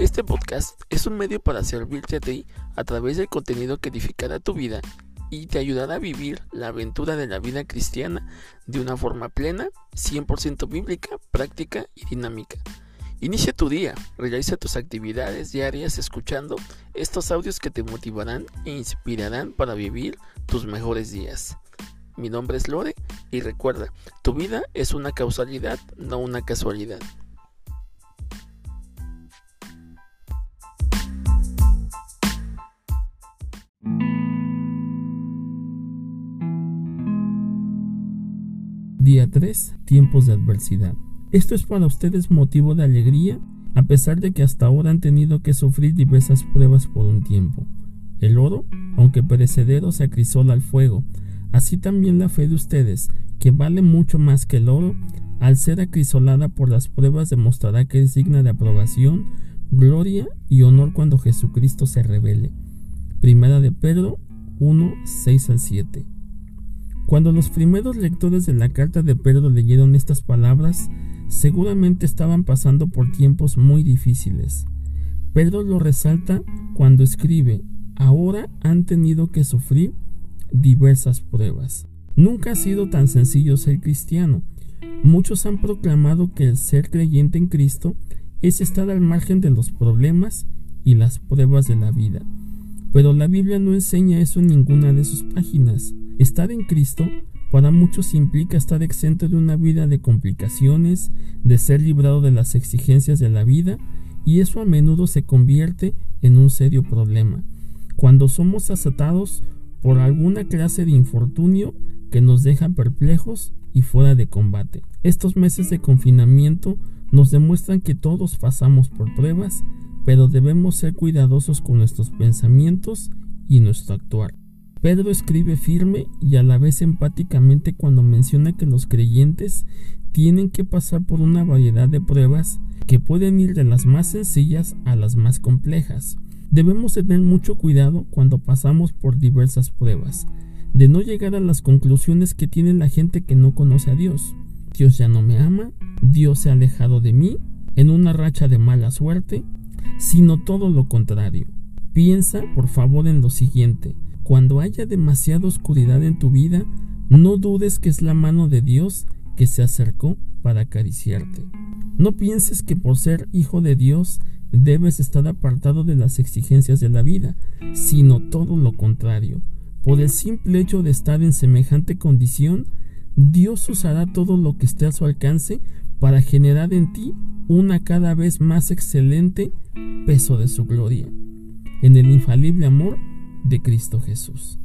Este podcast es un medio para servirte a ti a través del contenido que edificará tu vida y te ayudará a vivir la aventura de la vida cristiana de una forma plena, 100% bíblica, práctica y dinámica. Inicia tu día, realiza tus actividades diarias escuchando estos audios que te motivarán e inspirarán para vivir tus mejores días. Mi nombre es Lore y recuerda, tu vida es una causalidad, no una casualidad. Día 3. Tiempos de adversidad. Esto es para ustedes motivo de alegría, a pesar de que hasta ahora han tenido que sufrir diversas pruebas por un tiempo. El oro, aunque perecedero, se acrisola al fuego. Así también la fe de ustedes, que vale mucho más que el oro, al ser acrisolada por las pruebas demostrará que es digna de aprobación, gloria y honor cuando Jesucristo se revele. Primera de Pedro 1, 6 al 7. Cuando los primeros lectores de la carta de Pedro leyeron estas palabras, seguramente estaban pasando por tiempos muy difíciles. Pedro lo resalta cuando escribe, ahora han tenido que sufrir diversas pruebas. Nunca ha sido tan sencillo ser cristiano. Muchos han proclamado que el ser creyente en Cristo es estar al margen de los problemas y las pruebas de la vida. Pero la Biblia no enseña eso en ninguna de sus páginas. Estar en Cristo para muchos implica estar exento de una vida de complicaciones, de ser librado de las exigencias de la vida, y eso a menudo se convierte en un serio problema. Cuando somos azotados por alguna clase de infortunio que nos deja perplejos y fuera de combate. Estos meses de confinamiento nos demuestran que todos pasamos por pruebas, pero debemos ser cuidadosos con nuestros pensamientos y nuestro actuar. Pedro escribe firme y a la vez empáticamente cuando menciona que los creyentes tienen que pasar por una variedad de pruebas que pueden ir de las más sencillas a las más complejas. Debemos tener mucho cuidado cuando pasamos por diversas pruebas, de no llegar a las conclusiones que tiene la gente que no conoce a Dios. Dios ya no me ama, Dios se ha alejado de mí, en una racha de mala suerte, sino todo lo contrario. Piensa, por favor, en lo siguiente. Cuando haya demasiada oscuridad en tu vida, no dudes que es la mano de Dios que se acercó para acariciarte. No pienses que por ser hijo de Dios debes estar apartado de las exigencias de la vida, sino todo lo contrario. Por el simple hecho de estar en semejante condición, Dios usará todo lo que esté a su alcance para generar en ti una cada vez más excelente peso de su gloria. En el infalible amor de Cristo Jesús.